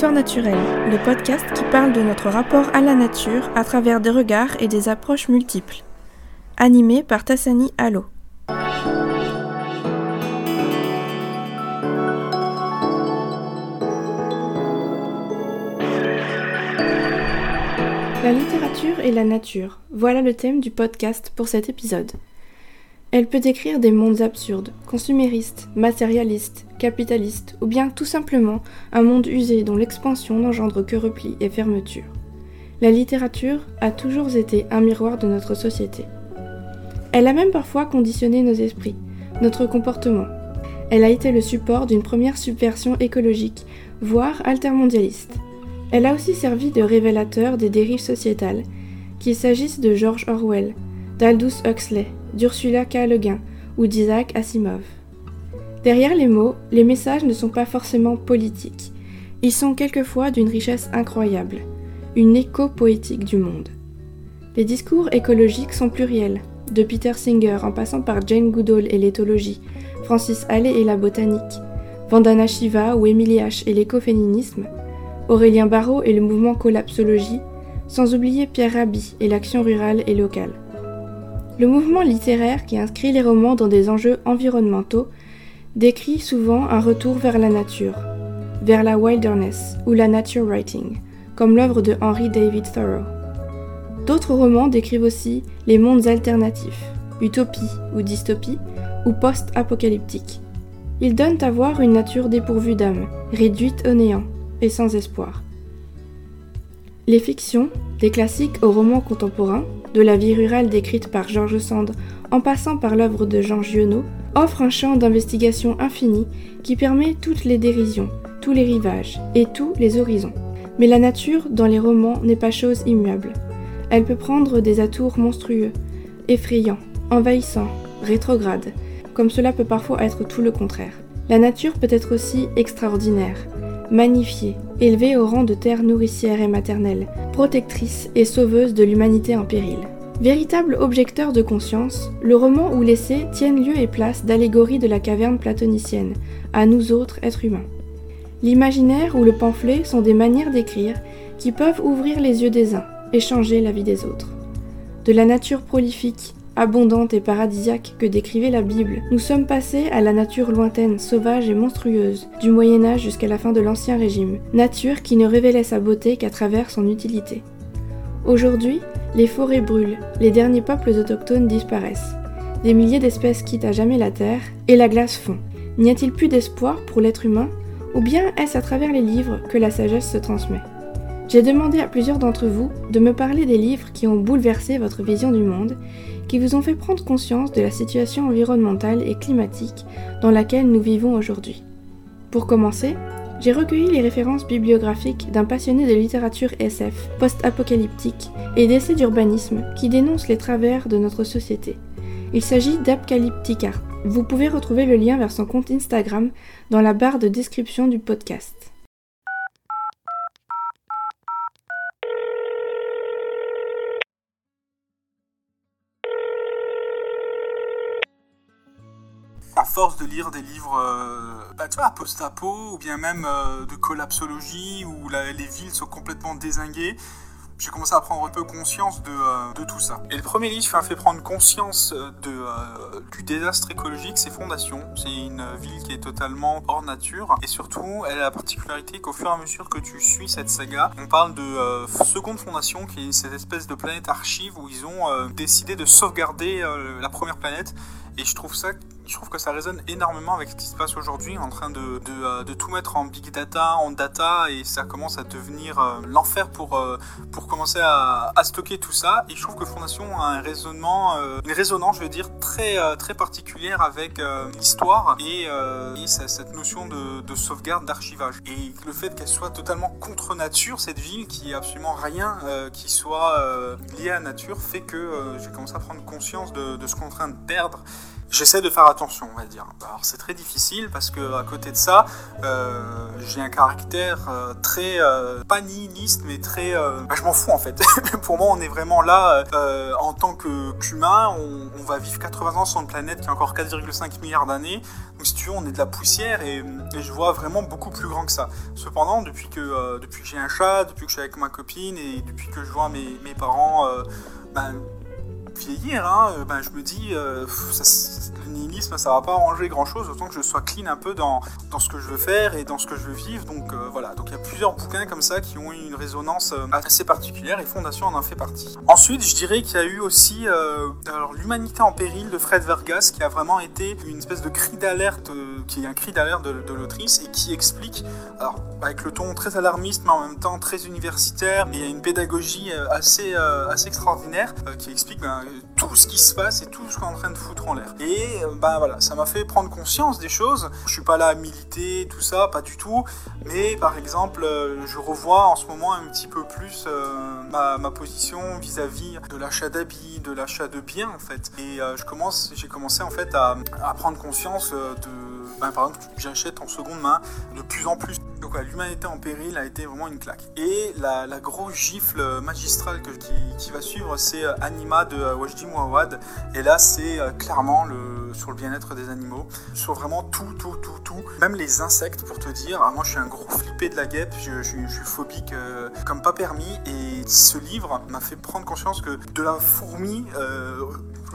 Histoire naturelle, le podcast qui parle de notre rapport à la nature à travers des regards et des approches multiples. Animé par Tassani Allo. La littérature et la nature, voilà le thème du podcast pour cet épisode. Elle peut décrire des mondes absurdes, consuméristes, matérialistes, capitalistes, ou bien tout simplement un monde usé dont l'expansion n'engendre que repli et fermeture. La littérature a toujours été un miroir de notre société. Elle a même parfois conditionné nos esprits, notre comportement. Elle a été le support d'une première subversion écologique, voire altermondialiste. Elle a aussi servi de révélateur des dérives sociétales, qu'il s'agisse de George Orwell, d'Aldous Huxley, d'Ursula K. Le ou d'Isaac Asimov. Derrière les mots, les messages ne sont pas forcément politiques. Ils sont quelquefois d'une richesse incroyable, une écho poétique du monde. Les discours écologiques sont pluriels, de Peter Singer en passant par Jane Goodall et l'éthologie, Francis Allais et la botanique, Vandana Shiva ou Emily H et l'écoféminisme, Aurélien Barrault et le mouvement collapsologie, sans oublier Pierre Rabhi et l'action rurale et locale. Le mouvement littéraire qui inscrit les romans dans des enjeux environnementaux décrit souvent un retour vers la nature, vers la wilderness ou la nature writing, comme l'œuvre de Henry David Thoreau. D'autres romans décrivent aussi les mondes alternatifs, utopie ou dystopie, ou post-apocalyptique. Ils donnent à voir une nature dépourvue d'âme, réduite au néant et sans espoir. Les fictions, des classiques aux romans contemporains, de la vie rurale décrite par George Sand en passant par l'œuvre de Jean Giono, offre un champ d'investigation infini qui permet toutes les dérisions, tous les rivages et tous les horizons. Mais la nature, dans les romans, n'est pas chose immuable. Elle peut prendre des atours monstrueux, effrayants, envahissants, rétrogrades, comme cela peut parfois être tout le contraire. La nature peut être aussi extraordinaire, magnifiée, élevée au rang de terre nourricière et maternelle, protectrice et sauveuse de l'humanité en péril. Véritable objecteur de conscience, le roman ou l'essai tiennent lieu et place d'allégorie de la caverne platonicienne, à nous autres êtres humains. L'imaginaire ou le pamphlet sont des manières d'écrire qui peuvent ouvrir les yeux des uns et changer la vie des autres. De la nature prolifique, abondante et paradisiaque que décrivait la Bible, nous sommes passés à la nature lointaine, sauvage et monstrueuse, du Moyen Âge jusqu'à la fin de l'Ancien Régime, nature qui ne révélait sa beauté qu'à travers son utilité. Aujourd'hui, les forêts brûlent, les derniers peuples autochtones disparaissent, des milliers d'espèces quittent à jamais la Terre, et la glace fond. N'y a-t-il plus d'espoir pour l'être humain, ou bien est-ce à travers les livres que la sagesse se transmet? J'ai demandé à plusieurs d'entre vous de me parler des livres qui ont bouleversé votre vision du monde qui vous ont fait prendre conscience de la situation environnementale et climatique dans laquelle nous vivons aujourd'hui. Pour commencer, j'ai recueilli les références bibliographiques d'un passionné de littérature SF, post-apocalyptique et d'essais d'urbanisme qui dénoncent les travers de notre société. Il s'agit d'Apocalyptica. Vous pouvez retrouver le lien vers son compte Instagram dans la barre de description du podcast. Force de lire des livres, euh, bah, tu vois, post-apo, ou bien même euh, de collapsologie, où les villes sont complètement désinguées, j'ai commencé à prendre un peu conscience de, euh, de, tout ça. Et le premier livre qui m'a fait prendre conscience de, du désastre écologique, c'est Fondation. C'est une ville qui est totalement hors nature. Et surtout, elle a la particularité qu'au fur et à mesure que tu suis cette saga, on parle de Seconde Fondation, qui est cette espèce de planète archive où ils ont décidé de sauvegarder la première planète. Et je trouve ça je trouve que ça résonne énormément avec ce qui se passe aujourd'hui, en train de, de, euh, de, tout mettre en big data, en data, et ça commence à devenir euh, l'enfer pour, euh, pour commencer à, stocker tout ça. Et je trouve que Fondation a un raisonnement, une résonance, je veux dire, très, très particulière avec l'histoire et, et, cette notion de, de sauvegarde, d'archivage. Et le fait qu'elle soit totalement contre nature, cette ville, qui est absolument rien qui soit lié à nature, fait que j'ai commencé à prendre conscience de ce qu'on est en train de perdre j'essaie de faire attention, on va dire. Alors c'est très difficile parce que à côté de ça, euh, j'ai un caractère euh, très euh, pas nihiliste, mais très, euh, bah, je m'en fous en fait. Pour moi, on est vraiment là en tant que qu'humain. On, va vivre 80 ans sur une planète qui a encore 4,5 milliards d'années. Donc si tu veux, on est de la poussière et, je vois vraiment beaucoup plus grand que ça. Cependant, depuis que depuis que j'ai un chat, depuis que je suis avec ma copine et depuis que je vois mes, mes parents, ben, vieillir, ben, je me dis, euh, le nihilisme, ça va pas arranger grand chose, autant que je sois clean un peu dans, dans ce que je veux faire et dans ce que je veux vivre. Donc euh, voilà, donc il y a plusieurs bouquins comme ça qui ont eu une résonance assez particulière et Fondation en a fait partie. Ensuite, je dirais qu'il y a eu aussi l'humanité en péril de Fred Vargas qui a vraiment été une espèce de cri d'alerte, qui est un cri d'alerte de, de l'autrice et qui explique, alors avec le ton très alarmiste mais en même temps très universitaire, mais il y a une pédagogie assez, assez extraordinaire qui explique ben, tout ce qui se passe et tout ce qu'on est en train de foutre en l'air. Et ben voilà, ça m'a fait prendre conscience des choses. Je suis pas là à militer, tout ça, pas du tout. Mais par exemple, je revois en ce moment un petit peu plus euh, ma, position vis-à-vis -vis de l'achat d'habits, de l'achat de biens en fait. Et euh, j'ai commencé en fait à prendre conscience de, ben, par exemple, j'achète en seconde main de plus en plus. Donc l'humanité en péril a été vraiment une claque. Et la, grosse gifle magistrale qui, va suivre, c'est Anima de Wajdi Mouawad. Et là, c'est clairement le, sur le bien-être des animaux, sur vraiment tout, tout, tout, tout. Même les insectes, pour te dire. Ah, moi, je suis un gros flippé de la guêpe, je, suis phobique euh, comme pas permis. Et ce livre m'a fait prendre conscience que de la fourmi, euh,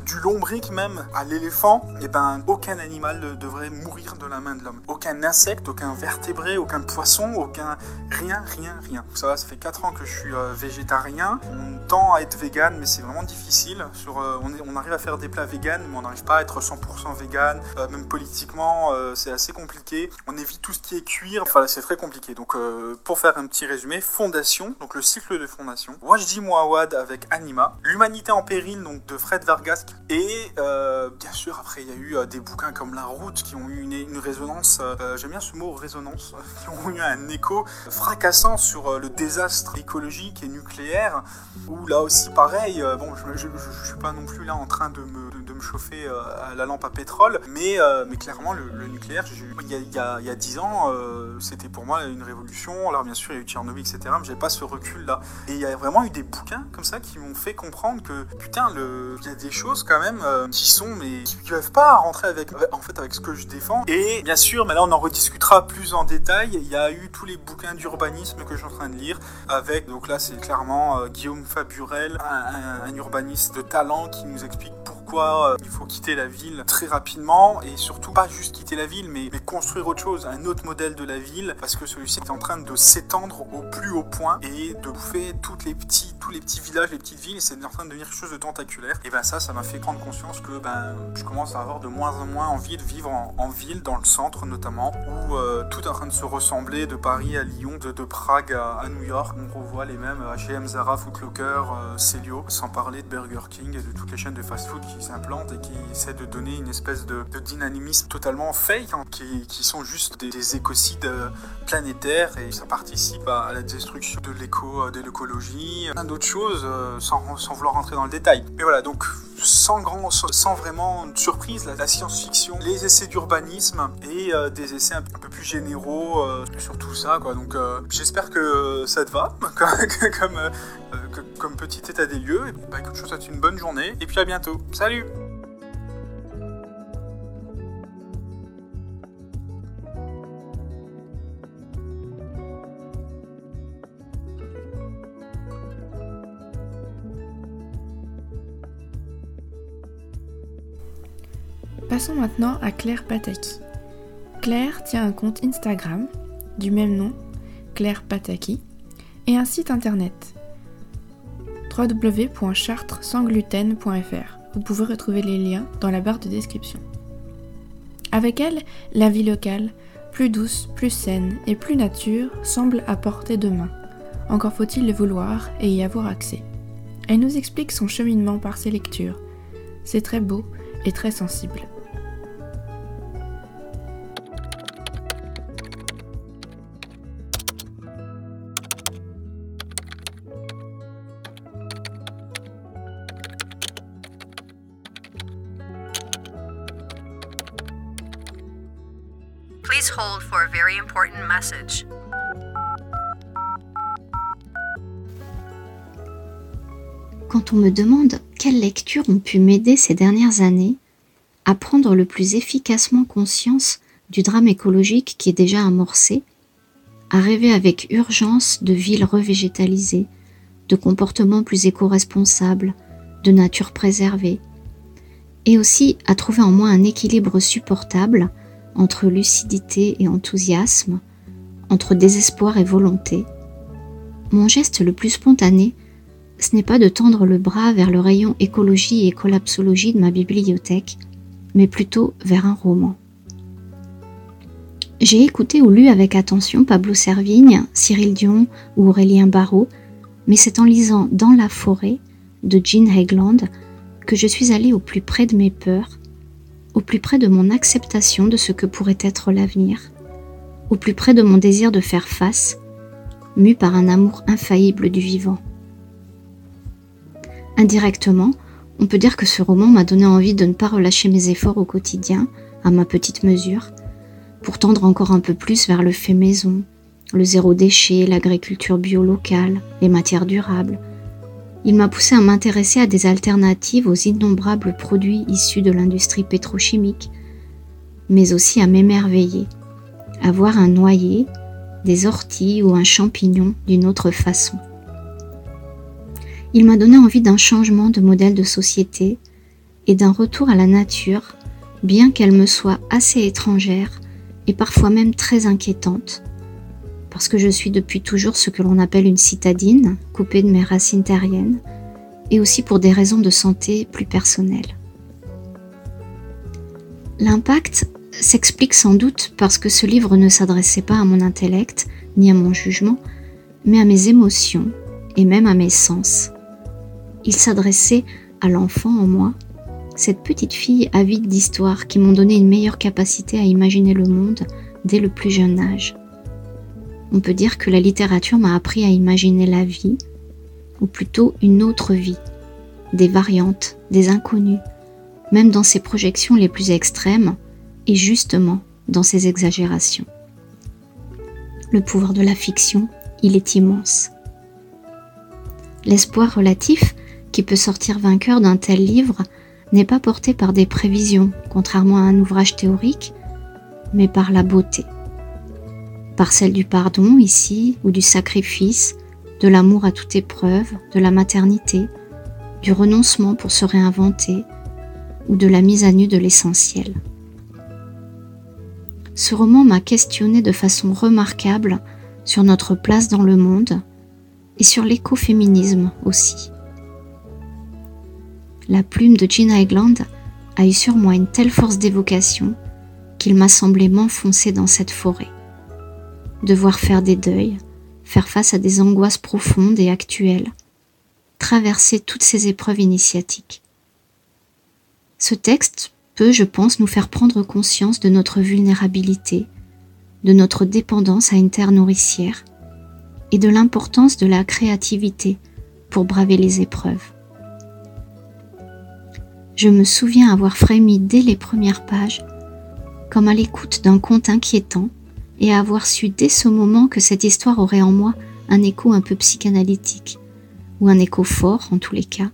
du lombric même à l'éléphant, et ben aucun animal ne devrait mourir de la main de l'homme. Aucun insecte, aucun vertébré, aucun poisson, aucun rien, rien, rien. Ça va, ça fait 4 ans que je suis euh, végétarien. On tend à être vegan, mais c'est vraiment difficile. Sur, euh, on, arrive à faire des plats vegan, mais on n'arrive pas à être 100% vegan. Euh, même politiquement, c'est assez compliqué. On évite tout ce qui est cuir. Enfin, c'est très compliqué. Donc, pour faire un petit résumé, Fondation, donc le cycle de Fondation. Wajdi Mouawad avec Anima. L'humanité en péril, donc de Fred Vargas, et euh, bien sûr, après, il y a eu euh, des bouquins comme La Route qui ont eu une, résonance, euh, j'aime bien ce mot résonance, qui ont eu un écho fracassant sur le désastre écologique et nucléaire, où là aussi, pareil, bon, je ne suis pas non plus là en train de me, chauffer à la lampe à pétrole, mais, clairement, le, nucléaire, il y, a, y a, il y a 10 ans, c'était pour moi une révolution. Alors, bien sûr, il y a eu Tchernobyl, etc., mais j'ai pas ce recul-là. Et il y a vraiment eu des bouquins comme ça qui m'ont fait comprendre que, putain, il y a des choses quand même euh, qui sont mais qui peuvent pas rentrer avec en fait avec ce que je défends. Et bien sûr mais là on en rediscutera plus en détail. Il y a eu tous les bouquins d'urbanisme que je suis en train de lire avec donc là c'est clairement euh, Guillaume Faburel un, un, un, urbaniste de talent qui nous explique pourquoi euh, il faut quitter la ville très rapidement et surtout pas juste quitter la ville mais, construire autre chose un autre modèle de la ville parce que celui-ci est en train de s'étendre au plus haut point et de bouffer toutes les petits tous les petits villages les petites villes c'est en train de devenir quelque chose de tentaculaire et ben ça ça m'a fait prendre conscience que ben, je commence à avoir de moins en moins envie de vivre en, ville, dans le centre notamment, où euh, tout est en train de se ressembler de Paris à Lyon, de, Prague à, New York. On revoit les mêmes H&M, Zara, Footlocker, euh, Celio, sans parler de Burger King et de toutes les chaînes de fast-food qui s'implantent et qui essaient de donner une espèce de, dynamisme totalement fake, hein, qui, qui, sont juste des, des écocides euh, planétaires et ça participe à, la destruction de l'éco, de l'écologie, plein d'autres choses sans, sans vouloir rentrer dans le détail. Mais voilà, donc sans grand, sans vraiment de surprise, la, science-fiction, les essais d'urbanisme et euh, des essais un, un, peu plus généraux euh, sur tout ça. Donc euh, j'espère que ça te va comme, comme, petit état des lieux. Et, bah, je te souhaite une bonne journée et puis à bientôt. Salut Passons maintenant à Claire Pataki. Claire tient un compte Instagram du même nom, Claire Pataki, et un site internet www.chartresansgluten.fr. Vous pouvez retrouver les liens dans la barre de description. Avec elle, la vie locale, plus douce, plus saine et plus nature, semble à portée de main. Encore faut-il le vouloir et y avoir accès. Elle nous explique son cheminement par ses lectures. C'est très beau et très sensible. Hold for a very important message. Quand on me demande quelles lectures ont pu m'aider ces dernières années à prendre le plus efficacement conscience du drame écologique qui est déjà amorcé, à rêver avec urgence de villes revégétalisées, de comportements plus éco-responsables, de nature préservée, et aussi à trouver en moi un équilibre supportable entre lucidité et enthousiasme, entre désespoir et volonté. Mon geste le plus spontané, ce n'est pas de tendre le bras vers le rayon écologie et collapsologie de ma bibliothèque, mais plutôt vers un roman. J'ai écouté ou lu avec attention Pablo Servigne, Cyril Dion ou Aurélien Barrault, mais c'est en lisant Dans la forêt de Jean Hegland que je suis allée au plus près de mes peurs, au plus près de mon acceptation de ce que pourrait être l'avenir, au plus près de mon désir de faire face, mu par un amour infaillible du vivant. Indirectement, on peut dire que ce roman m'a donné envie de ne pas relâcher mes efforts au quotidien, à ma petite mesure, pour tendre encore un peu plus vers le fait maison, le zéro déchet, l'agriculture bio locale, les matières durables. Il m'a poussé à m'intéresser à des alternatives aux innombrables produits issus de l'industrie pétrochimique, mais aussi à m'émerveiller, à voir un noyer, des orties ou un champignon d'une autre façon. Il m'a donné envie d'un changement de modèle de société et d'un retour à la nature, bien qu'elle me soit assez étrangère et parfois même très inquiétante, parce que je suis depuis toujours ce que l'on appelle une citadine, coupée de mes racines terriennes, et aussi pour des raisons de santé plus personnelles. L'impact s'explique sans doute parce que ce livre ne s'adressait pas à mon intellect ni à mon jugement, mais à mes émotions et même à mes sens il s'adressait à l'enfant en moi, cette petite fille avide d'histoires qui m'ont donné une meilleure capacité à imaginer le monde dès le plus jeune âge. On peut dire que la littérature m'a appris à imaginer la vie, ou plutôt une autre vie, des variantes, des inconnus, même dans ses projections les plus extrêmes, et justement dans ses exagérations. Le pouvoir de la fiction, il est immense. L'espoir relatif qui peut sortir vainqueur d'un tel livre n'est pas porté par des prévisions, contrairement à un ouvrage théorique, mais par la beauté. Par celle du pardon ici, ou du sacrifice, de l'amour à toute épreuve, de la maternité, du renoncement pour se réinventer, ou de la mise à nu de l'essentiel. Ce roman m'a questionné de façon remarquable sur notre place dans le monde et sur l'écoféminisme aussi la plume de Gina Egland a eu sur moi une telle force d'évocation qu'il m'a semblé m'enfoncer dans cette forêt. Devoir faire des deuils, faire face à des angoisses profondes et actuelles, traverser toutes ces épreuves initiatiques. Ce texte peut, je pense, nous faire prendre conscience de notre vulnérabilité, de notre dépendance à une terre nourricière et de l'importance de la créativité pour braver les épreuves. Je me souviens avoir frémi dès les premières pages, comme à l'écoute d'un conte inquiétant, et avoir su dès ce moment que cette histoire aurait en moi un écho un peu psychanalytique, ou un écho fort en tous les cas,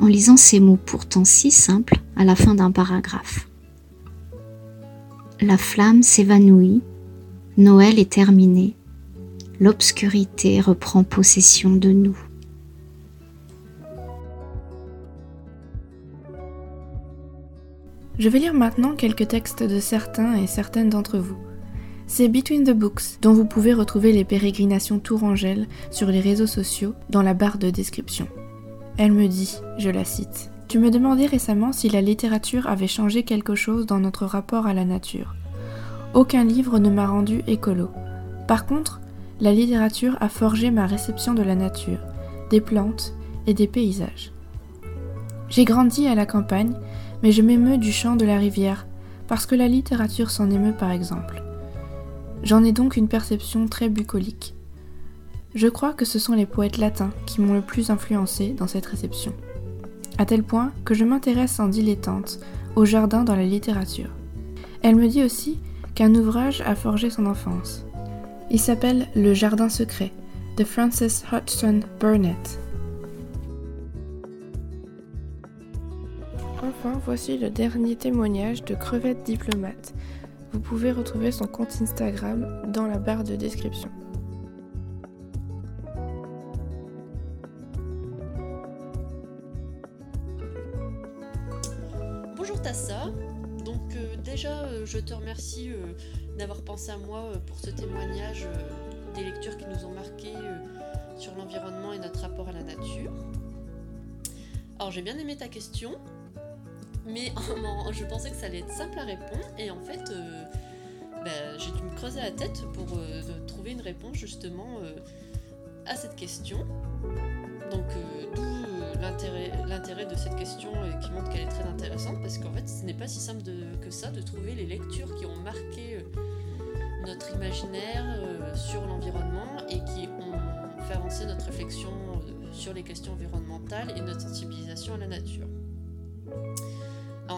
en lisant ces mots pourtant si simples à la fin d'un paragraphe. La flamme s'évanouit, Noël est terminé, l'obscurité reprend possession de nous. Je vais lire maintenant quelques textes de certains et certaines d'entre vous. C'est Between the Books, dont vous pouvez retrouver les pérégrinations Tourangelle sur les réseaux sociaux dans la barre de description. Elle me dit, je la cite, Tu me demandais récemment si la littérature avait changé quelque chose dans notre rapport à la nature. Aucun livre ne m'a rendu écolo. Par contre, la littérature a forgé ma réception de la nature, des plantes et des paysages. J'ai grandi à la campagne mais je m'émeus du chant de la rivière, parce que la littérature s'en émeut par exemple. J'en ai donc une perception très bucolique. Je crois que ce sont les poètes latins qui m'ont le plus influencé dans cette réception, à tel point que je m'intéresse en dilettante au jardin dans la littérature. Elle me dit aussi qu'un ouvrage a forgé son enfance. Il s'appelle Le Jardin secret de Frances Hodgson Burnett. Enfin, voici le dernier témoignage de Crevette Diplomate. Vous pouvez retrouver son compte Instagram dans la barre de description. Bonjour Tassa, donc euh, déjà euh, je te remercie euh, d'avoir pensé à moi pour ce témoignage des lectures qui nous ont marqué sur l'environnement et notre rapport à la nature. Alors j'ai bien aimé ta question, mais je pensais que ça allait être simple à répondre et en fait bah, j'ai dû me creuser la tête pour trouver une réponse justement à cette question. Donc d'où l'intérêt de cette question qui montre qu'elle est très intéressante parce qu'en fait ce n'est pas si simple que ça de trouver les lectures qui ont marqué euh, notre imaginaire euh, sur l'environnement et qui ont fait avancer notre réflexion euh, sur les questions environnementales et notre sensibilisation à la nature.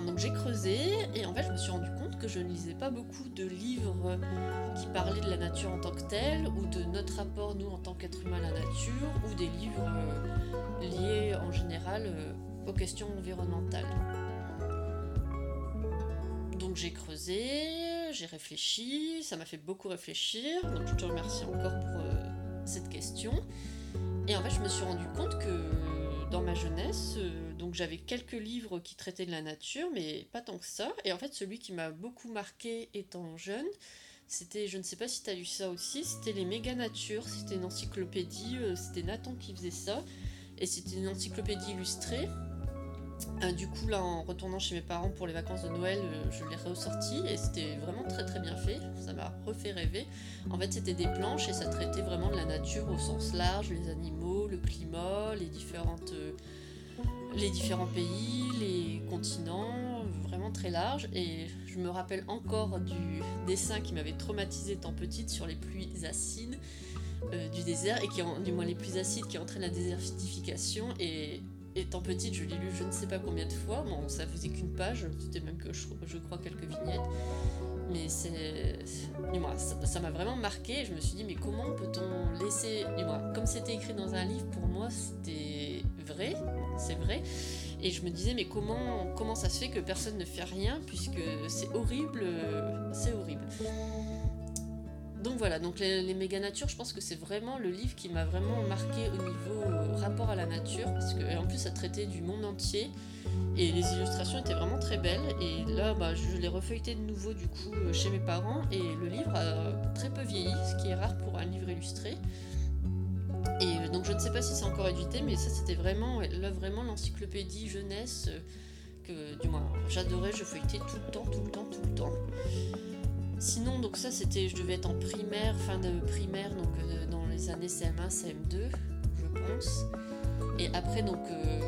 Donc j'ai creusé et en fait je me suis rendu compte que je ne lisais pas beaucoup de livres qui parlaient de la nature en tant que telle ou de notre rapport nous en tant qu'être humain à la nature ou des livres liés en général euh, aux questions environnementales. Donc j'ai creusé, j'ai réfléchi, ça m'a fait beaucoup réfléchir, donc je te remercie encore pour euh, cette question. Et en fait je me suis rendu compte que dans ma jeunesse, euh, donc j'avais quelques livres qui traitaient de la nature, mais pas tant que ça. Et en fait celui qui m'a beaucoup marqué étant jeune, c'était, je ne sais pas si tu as lu ça aussi, c'était les méga natures, c'était une encyclopédie, c'était Nathan qui faisait ça. Et c'était une encyclopédie illustrée. Euh, du coup, là, en retournant chez mes parents pour les vacances de Noël, euh, je l'ai ressorti et c'était vraiment très très bien fait. Ça m'a refait rêver. En fait, c'était des planches et ça traitait vraiment de la nature au sens large, les animaux, le climat, les différentes, euh, les différents pays, les continents, vraiment très large. Et je me rappelle encore du dessin qui m'avait traumatisé tant petite sur les pluies acides. Euh, du désert et qui du moins les plus acides qui entraînent la désertification et étant petite je l'ai lu je ne sais pas combien de fois bon ça faisait qu'une page c'était même que je, crois quelques vignettes mais c'est moi ça m'a vraiment marqué je me suis dit mais comment peut-on laisser moi comme c'était écrit dans un livre pour moi c'était vrai c'est vrai et je me disais mais comment comment ça se fait que personne ne fait rien puisque c'est horrible c'est horrible donc voilà, donc les, méga natures, je pense que c'est vraiment le livre qui m'a vraiment marqué au niveau euh, rapport à la nature, parce que en plus ça traitait du monde entier et les illustrations étaient vraiment très belles. Et là, bah, je l'ai refeuilleté de nouveau du coup euh, chez mes parents et le livre a très peu vieilli, ce qui est rare pour un livre illustré. Et euh, donc je ne sais pas si c'est encore édité, mais ça c'était vraiment là vraiment l'encyclopédie jeunesse que du moins j'adorais, je feuilletais tout le temps, tout le temps, tout le temps. Sinon, donc ça, c'était, je devais être en primaire, fin de primaire, donc euh, dans les années CM1, CM2, je pense. Et après, donc, euh,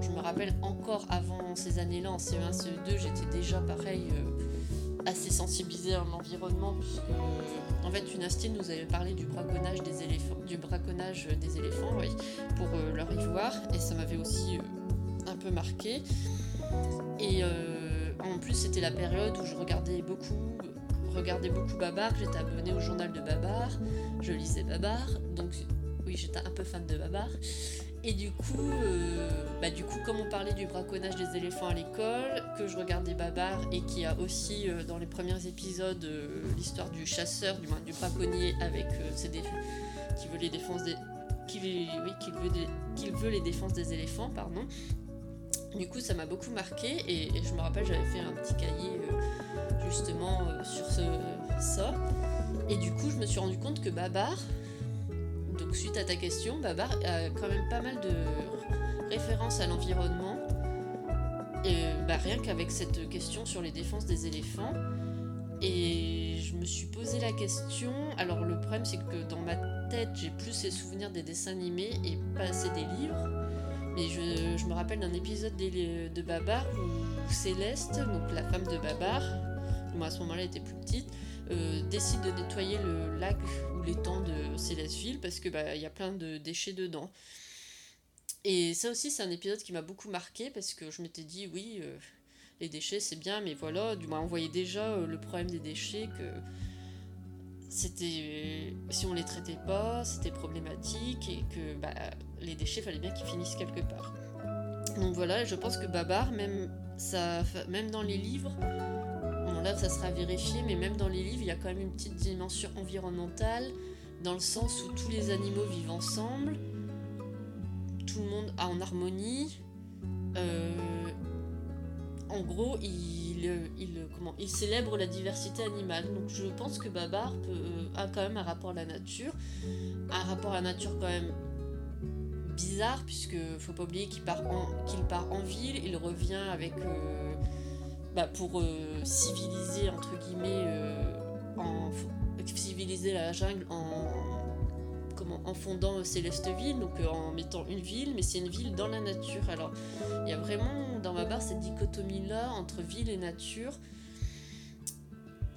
je, me rappelle encore avant ces années-là, en CE1, CE2, j'étais déjà pareil, euh, assez sensibilisée à l'environnement, puisque, en fait, une astine nous avait parlé du braconnage des éléphants, du braconnage des éléphants, oui, pour leur ivoire, et ça m'avait aussi un peu marqué. Et en plus, c'était la période où je regardais beaucoup regardais beaucoup Babar, j'étais abonnée au journal de Babar, je lisais Babar, donc oui, j'étais un peu fan de Babar. Et du coup, euh, bah du coup, comme on parlait du braconnage des éléphants à l'école, que je regardais Babar et qui a aussi euh, dans les premiers épisodes euh, l'histoire du chasseur, du du braconnier avec ses qui veut les défenses des qui, oui, veut, veut les défenses des éléphants, pardon. Du coup, ça m'a beaucoup marqué et, je me rappelle, j'avais fait un petit cahier justement sur ce, ça. Et du coup, je me suis rendu compte que Babar, donc suite à ta question, Babar a quand même pas mal de références à l'environnement. Et bah, rien qu'avec cette question sur les défenses des éléphants. Et je me suis posé la question. Alors, le problème, c'est que dans ma tête, j'ai plus les souvenirs des dessins animés et pas assez des livres. Mais je, je me rappelle d'un épisode de Babar où Céleste, donc la femme de Babar, moi à ce moment-là elle était plus petite, euh, décide de nettoyer le lac ou l'étang de Célesteville parce que bah y a plein de déchets dedans. Et ça aussi c'est un épisode qui m'a beaucoup marqué parce que je m'étais dit oui, euh, les déchets c'est bien, mais voilà, du moins on voyait déjà le problème des déchets que c'était si on les traitait pas, c'était problématique et que bah, les déchets fallait bien qu'ils finissent quelque part. Donc voilà, je pense que Babar, même ça, même dans les livres, bon là ça sera vérifié, mais même dans les livres, il y a quand même une petite dimension environnementale, dans le sens où tous les animaux vivent ensemble, tout le monde a en harmonie. Euh, en gros, il, il, comment, il célèbre la diversité animale. Donc je pense que Babar a quand même un rapport à la nature. Un rapport à la nature quand même bizarre, puisque faut pas oublier qu'il part, en, part en ville, il revient avec. Euh, bah, pour euh, civiliser, entre guillemets, euh, en, civiliser la jungle en, comment, en fondant Célesteville, donc en mettant une ville, mais c'est une ville dans la nature. Alors, il y a vraiment dans ma barre cette dichotomie-là entre ville et nature.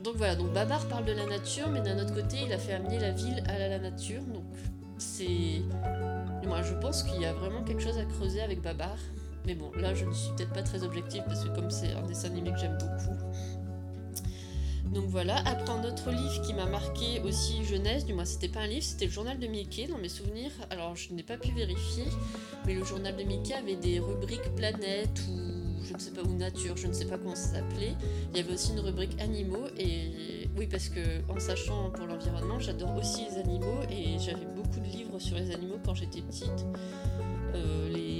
Donc voilà, donc Babar parle de la nature, mais d'un autre côté, il a fait amener la ville à la nature. Donc c'est. Moi, je pense qu'il y a vraiment quelque chose à creuser avec Babar. Mais bon, là, je ne suis peut-être pas très objective parce que comme c'est un dessin animé que j'aime beaucoup. Donc voilà, après un autre livre qui m'a marqué aussi jeunesse, du moins c'était pas un livre, c'était le journal de Mickey dans mes souvenirs. Alors je n'ai pas pu vérifier, mais le journal de Mickey avait des rubriques planète ou je ne sais pas, ou nature, je ne sais pas comment ça s'appelait. Il y avait aussi une rubrique animaux et oui parce que en sachant pour l'environnement, j'adore aussi les animaux et j'avais beaucoup de livres sur les animaux quand j'étais petite. Euh, les,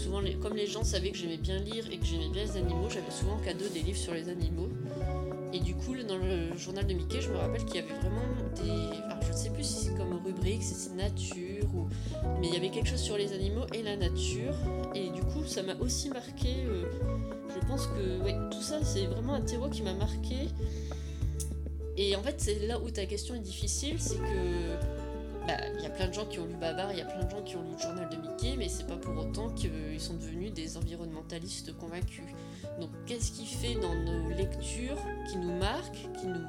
souvent, comme les gens savaient que j'aimais bien lire et que j'aimais bien les animaux, j'avais souvent en cadeau des livres sur les animaux. Et du coup, dans le journal de Mickey, je me rappelle qu'il y avait vraiment des. Alors, je ne sais plus si c'est comme rubrique, si c'est nature, mais il y avait quelque chose sur les animaux et la nature. Et du coup, ça m'a aussi marqué. Euh, je pense que tout ça, c'est vraiment un terreau qui m'a marqué. Et en fait, c'est là où ta question est difficile, c'est que il y a plein de gens qui ont lu Babar, il y a plein de gens qui ont lu le journal de Mickey, mais c'est pas pour autant qu'ils sont devenus des environnementalistes convaincus. Donc qu'est-ce qui fait dans nos lectures qui nous marque, qui nous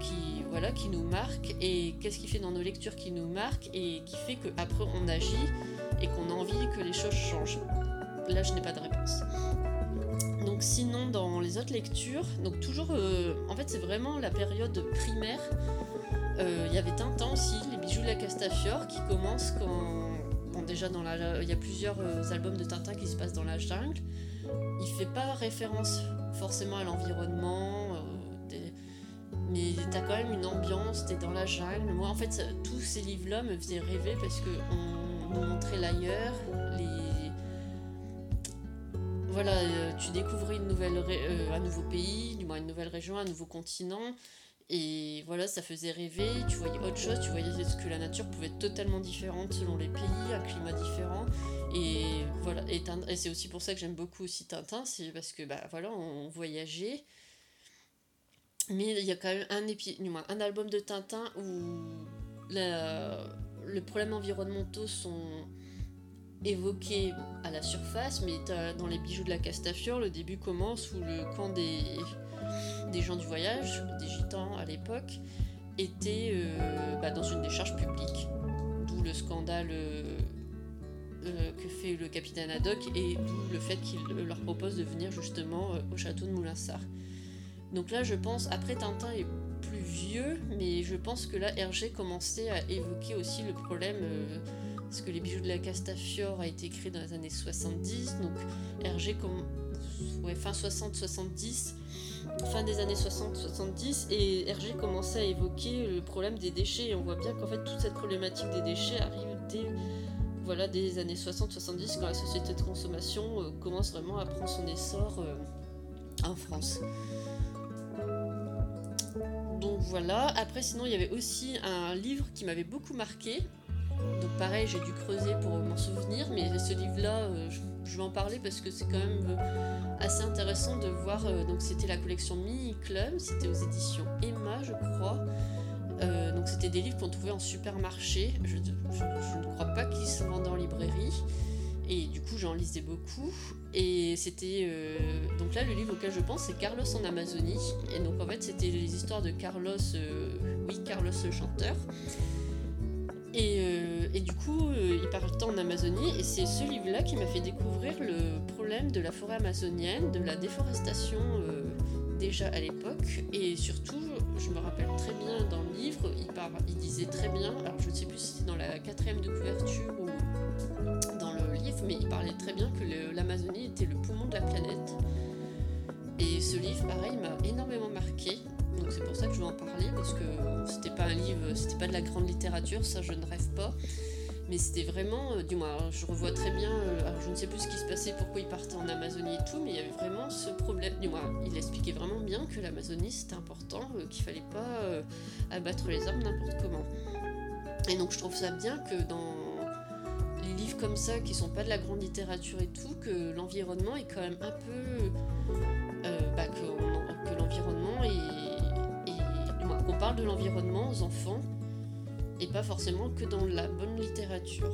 qui voilà, qui nous marque et qu'est-ce qui fait dans nos lectures qui nous marque et qui fait qu'après on agit et qu'on a envie que les choses changent? Là, je n'ai pas de réponse. Donc sinon, dans les autres lectures, donc toujours, euh, en fait, c'est vraiment la période primaire euh, il y avait Tintin aussi, les bijoux de la Castafiore, qui commencent quand. Bon, déjà, dans la... il y a plusieurs euh, albums de Tintin qui se passent dans la jungle. Il fait pas référence forcément à l'environnement, euh, mais t'as quand même une ambiance, t'es dans la jungle. Moi, en fait, tous ces livres-là me faisaient rêver parce qu'on nous montrait l'ailleurs, les. Voilà, tu découvrais une nouvelle un nouveau pays, du moins une nouvelle région, un nouveau continent. Et voilà, ça faisait rêver, tu voyais autre chose, tu voyais que la nature pouvait être totalement différente selon les pays, un climat différent. Et voilà, et, c'est aussi pour ça que j'aime beaucoup aussi Tintin, c'est parce que bah voilà, on voyageait. Mais il y a quand même un, épi un album de Tintin où les problèmes environnementaux sont évoqués à la surface, mais dans les bijoux de la Castafiore, le début commence où le camp des des gens du voyage, des gitans à l'époque, étaient euh, bah, dans une décharge publique. D'où le scandale euh, euh, que fait le capitaine Haddock et d'où le fait qu'il leur propose de venir justement au château de Moulinsart. Donc là, je pense, après Tintin est plus vieux, mais je pense que là, Hergé commençait à évoquer aussi le problème, parce que les bijoux de la Castafiore a été écrit dans les années 70, donc Hergé, fin 60-70, fin des années 60-70 et Hergé commençait à évoquer le problème des déchets et on voit bien qu'en fait toute cette problématique des déchets arrive dès voilà, des années 60-70 quand la société de consommation euh, commence vraiment à prendre son essor euh, en France. Donc voilà, après sinon il y avait aussi un livre qui m'avait beaucoup marqué. Donc pareil, j'ai dû creuser pour m'en souvenir, mais ce livre-là, euh, je vais en parler parce que c'est quand même assez intéressant de voir. Euh, donc c'était la collection Mini Club, c'était aux éditions Emma, je crois. Euh, donc c'était des livres qu'on trouvait en supermarché. Je, ne crois pas qu'ils se vendent en librairie. Et du coup, j'en lisais beaucoup. Et c'était. Euh, donc là, le livre auquel je pense, c'est Carlos en Amazonie. Et donc en fait, c'était les histoires de Carlos. oui, Carlos le chanteur. Et, et, du coup, il parle tant en Amazonie, et c'est ce livre-là qui m'a fait découvrir le problème de la forêt amazonienne, de la déforestation déjà à l'époque, et surtout, je me rappelle très bien dans le livre, il, il disait très bien, alors je ne sais plus si c'était dans la quatrième de couverture ou dans le livre, mais il parlait très bien que l'Amazonie était le poumon de la planète. Et ce livre, pareil, m'a énormément marqué. Donc c'est pour ça que je veux en parler, parce que c'était pas un livre, c'était pas de la grande littérature, ça je ne rêve pas. Mais c'était vraiment, euh, du moins, je revois très bien, euh, alors je ne sais plus ce qui se passait, pourquoi il partait en Amazonie et tout, mais il y avait vraiment ce problème, du moins, il expliquait vraiment bien que l'Amazonie c'était important, euh, qu'il fallait pas abattre les arbres n'importe comment. Et donc je trouve ça bien que dans les livres comme ça, qui sont pas de la grande littérature et tout, que l'environnement est quand même un peu... bah, qu'on parle de l'environnement aux enfants, et pas forcément que dans la bonne littérature.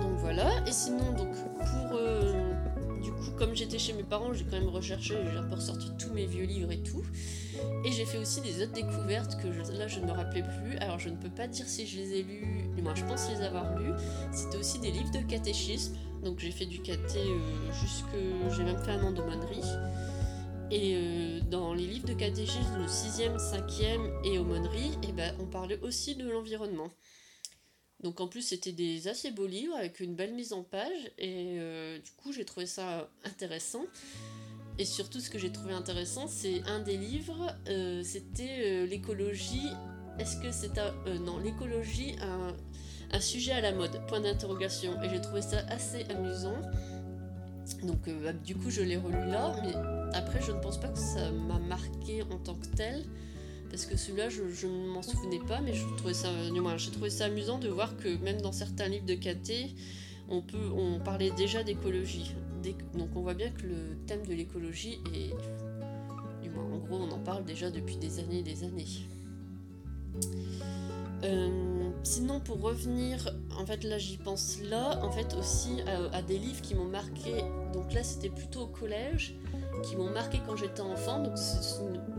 Donc voilà, et sinon donc pour euh, du coup comme j'étais chez mes parents j'ai quand même recherché, j'ai un peu ressorti tous mes vieux livres et tout. Et j'ai fait aussi des autres découvertes que là je ne me rappelais plus. Alors je ne peux pas dire si je les ai lus, mais moi je pense les avoir lus. C'était aussi des livres de catéchisme. Donc j'ai fait du caté euh, jusque. J'ai même fait un an. Et euh, dans les livres de catéchisme, le 6e, 5e et aumônerie, eh ben, on parlait aussi de l'environnement. Donc en plus, c'était des assez beaux livres avec une belle mise en page, et euh, du coup, j'ai trouvé ça intéressant. Et surtout, ce que j'ai trouvé intéressant, c'est un des livres, euh, c'était l'écologie. Est-ce que c'est un. non, l'écologie, un sujet à la mode? Point d'interrogation. Et j'ai trouvé ça assez amusant. Donc bah, du coup, je l'ai relu là, mais après, je ne pense pas que ça m'a marqué en tant que tel, parce que celui-là, je, ne m'en souvenais pas, mais je trouvais ça, j'ai trouvé ça amusant de voir que même dans certains livres de KT, on, peut, on parlait déjà d'écologie. Donc on voit bien que le thème de l'écologie est... Du moins, en gros, on en parle déjà depuis des années et des années. Euh, sinon, pour revenir, en fait, là, j'y pense là, en fait, aussi à, à des livres qui m'ont marqué. Donc là, c'était plutôt au collège qui m'ont marqué quand j'étais enfant. Donc,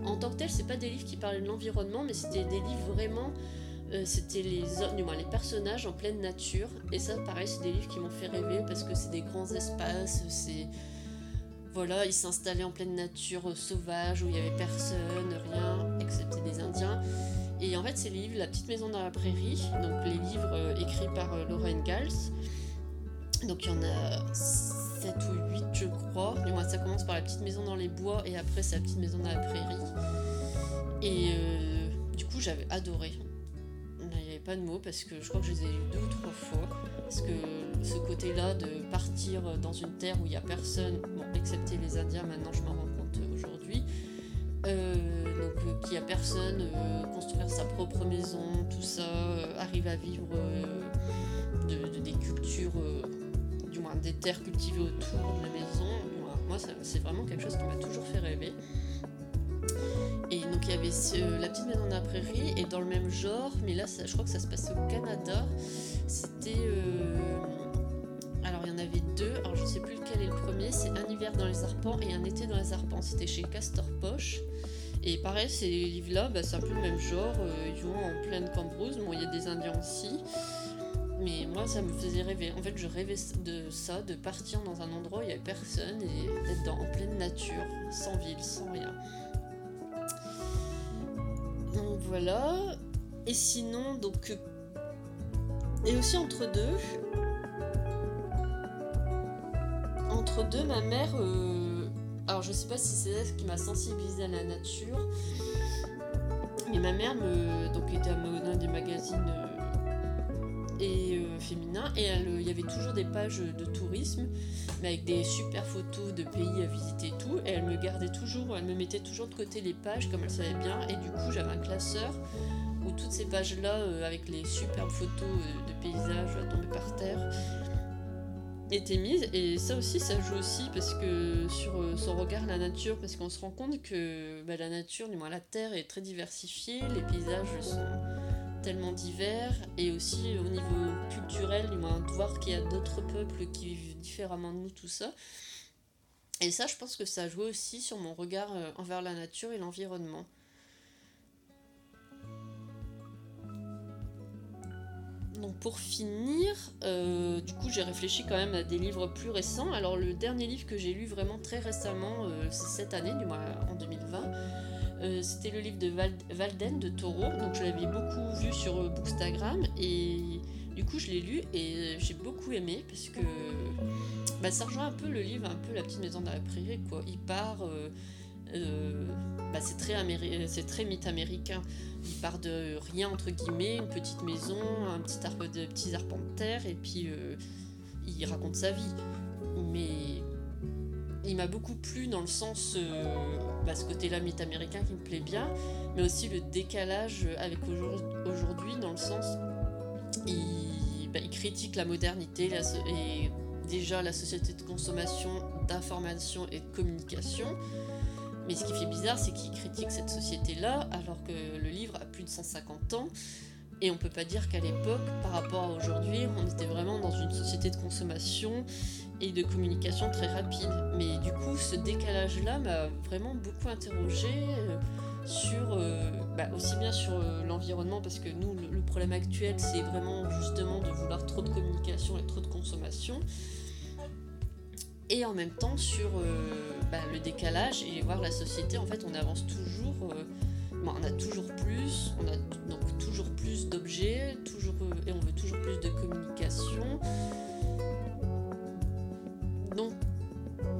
en tant que tel, c'est pas des livres qui parlaient de l'environnement, mais c'était des livres vraiment. Euh, c'était les, les personnages en pleine nature. Et ça, pareil, c'est des livres qui m'ont fait rêver parce que c'est des grands espaces, c'est. Voilà, ils s'installaient en pleine nature sauvage où il y avait personne, rien, excepté des Indiens. Et en fait, c'est les livres La petite maison dans la prairie, donc les livres euh, écrits par euh, Laura Ingalls. Donc il y en a 7 ou 8 je crois. Du moins ça commence par la petite maison dans les bois et après c'est la petite maison dans la prairie. Et euh, du coup j'avais adoré. Il n'y avait pas de mots parce que je crois que je les ai lus deux ou trois fois. Parce que ce côté-là de partir dans une terre où il n'y a personne, bon excepté les Indiens maintenant je m'en rends compte aujourd'hui. Qu'il n'y a personne, construire sa propre maison, tout ça, arriver à vivre de, des cultures des terres cultivées autour de la maison. Moi, c'est vraiment quelque chose qui m'a toujours fait rêver. Et donc il y avait la petite maison de la prairie et dans le même genre, mais là je crois que ça se passe au Canada. C'était euh, alors il y en avait deux. Alors je sais plus lequel est le premier. C'est un hiver dans les arpents et un été dans les arpents. C'était chez Castor Poche. Et pareil, ces livres-là, bah, c'est un peu le même genre. Euh, ils vont en pleine cambrousse. Bon, il y a des Indiens aussi. Mais moi, ça me faisait rêver. En fait, je rêvais de ça, de partir dans un endroit où il n'y avait personne et d'être en pleine nature, sans ville, sans rien. Donc voilà. Et sinon, donc. Euh, et aussi entre deux. Entre deux, ma mère. Euh, alors, je sais pas si c'est elle qui m'a sensibilisé à la nature. Mais ma mère me, donc, était à des magazines euh, et euh, féminin et il y avait toujours des pages de tourisme mais avec des super photos de pays à visiter et tout et elle me gardait toujours elle me mettait toujours de côté les pages comme elle savait bien et du coup j'avais un classeur où toutes ces pages là euh, avec les superbes photos euh, de paysages tombés par terre étaient mises et ça aussi ça joue aussi parce que sur son regard la nature parce qu'on se rend compte que bah, la nature du moins la terre est très diversifiée les paysages sont tellement divers et aussi au niveau culturel, du moins de voir qu'il y a d'autres peuples qui vivent différemment de nous, tout ça. Et ça, je pense que ça joue aussi sur mon regard euh, envers la nature et l'environnement. Pour finir, euh, du coup, j'ai réfléchi quand même à des livres plus récents. Alors, le dernier livre que j'ai lu vraiment très récemment, euh, c'est cette année, du moins en 2020. Euh, c'était le livre de Valden de Taureau. Donc, je l'avais beaucoup vu sur Bookstagram et du coup, je l'ai lu et j'ai beaucoup aimé parce que bah, ça rejoint un peu le livre, un peu La petite maison dans la prairie. Quoi. Il part. Bah, c'est très, c'est très mythe américain. Il part de rien, entre guillemets, une petite maison, un petit arbre de terre, et puis euh, il raconte sa vie. Mais il m'a beaucoup plu dans le sens, euh, bah, ce côté-là mythe américain qui me plaît bien, mais aussi le décalage avec aujourd'hui, dans le sens, il, bah, il critique la modernité et déjà la société de consommation, d'information et de communication. Mais ce qui fait bizarre, c'est qu'il critique cette société-là, alors que le livre a plus de 150 ans. Et on peut pas dire qu'à l'époque, par rapport à aujourd'hui, on était vraiment dans une société de consommation et de communication très rapide. Mais du coup, ce décalage-là m'a vraiment beaucoup interrogé euh, sur, euh, bah, aussi bien sur euh, l'environnement, parce que nous, le problème actuel, c'est vraiment justement de vouloir trop de communication et trop de consommation et en même temps sur bah, le décalage et voir la société. En fait, on avance toujours, euh, on a toujours plus, on a donc toujours plus d'objets, toujours euh, et on veut toujours plus de communication. Donc,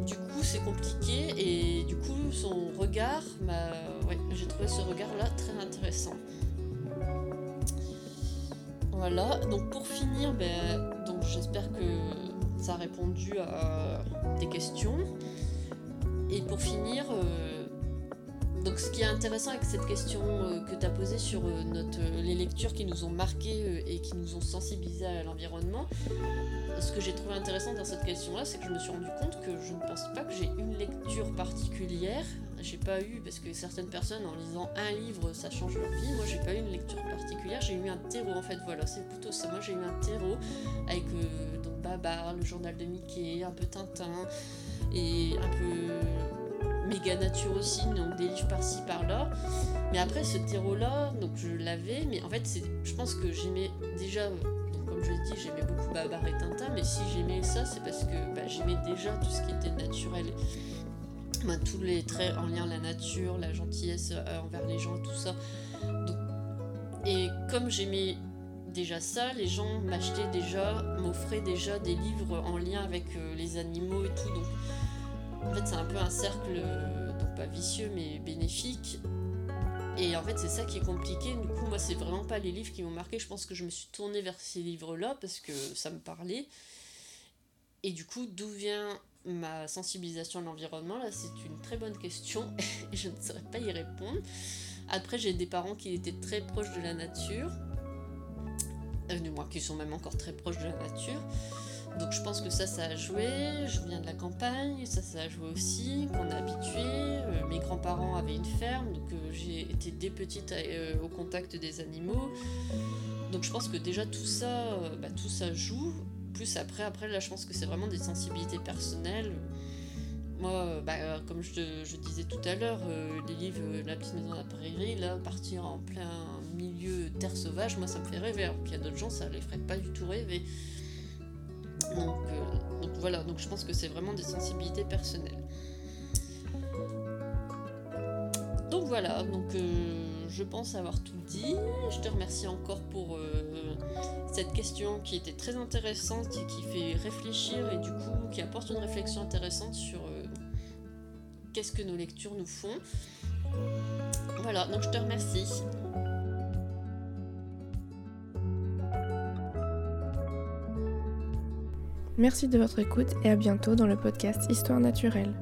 du coup, c'est compliqué et du coup, son regard, ouais, j'ai trouvé ce regard-là très intéressant. Voilà. Donc pour finir, ben, donc j'espère que ça a répondu à des questions. Et pour finir, euh, donc ce qui est intéressant avec cette question euh, que tu as posée sur euh, les lectures qui nous ont marqué et qui nous ont sensibilisés à l'environnement, ce que j'ai trouvé intéressant dans cette question-là, c'est que je me suis rendu compte que je ne pense pas que j'ai une lecture particulière. J'ai pas eu, parce que certaines personnes en lisant un livre, ça change leur vie. Moi, j'ai pas eu une lecture particulière. J'ai eu un terreau, en fait. Voilà, c'est plutôt ça. Moi, j'ai eu un terreau avec donc Babar, le journal de Mickey, un peu Tintin et un peu méga nature aussi, donc des livres par-ci par-là. Mais après, ce terreau-là, donc je l'avais, mais en fait, je pense que j'aimais déjà comme je l'ai dit, j'aimais beaucoup Babar et Tintin, mais si j'aimais ça, c'est parce que bah, j'aimais déjà tout ce qui était naturel. Tous les traits en lien la nature, la gentillesse euh, envers les gens, tout ça. et comme j'aimais déjà ça, les gens m'achetaient déjà, m'offraient déjà des livres en lien avec euh, les animaux et tout. Donc en fait c'est un peu un cercle, donc pas vicieux mais bénéfique. Et en fait, c'est ça qui est compliqué. Du coup, moi, c'est vraiment pas les livres qui m'ont marqué. Je pense que je me suis tournée vers ces livres-là parce que ça me parlait. Et du coup, d'où vient ma sensibilisation à l'environnement? Là, c'est une très bonne question et je ne saurais pas y répondre. Après, j'ai des parents qui étaient très proches de la nature. Euh, du moins, qui sont même encore très proches de la nature. Donc je pense que ça, ça a joué. Je viens de la campagne, ça, ça a joué aussi. Qu'on a habitué. Euh, mes grands-parents avaient une ferme, donc euh, j'ai été dès petite euh, au contact des animaux. Donc je pense que déjà tout ça, bah, tout ça joue. Plus après, après là, je pense que c'est vraiment des sensibilités personnelles. Moi, bah, comme je, disais tout à l'heure, les livres La petite maison à la prairie, là, partir en plein milieu terre sauvage, moi ça me fait rêver. Alors qu'il y a d'autres gens, ça les ferait pas du tout rêver. Euh, donc, voilà, donc je pense que c'est vraiment des sensibilités personnelles. Donc voilà, donc euh, je pense avoir tout dit. Je te remercie encore pour euh, cette question qui était très intéressante et qui fait réfléchir et du coup qui apporte une réflexion intéressante sur qu'est-ce que nos lectures nous font. Voilà, donc je te remercie. Merci de votre écoute et à bientôt dans le podcast Histoire naturelle.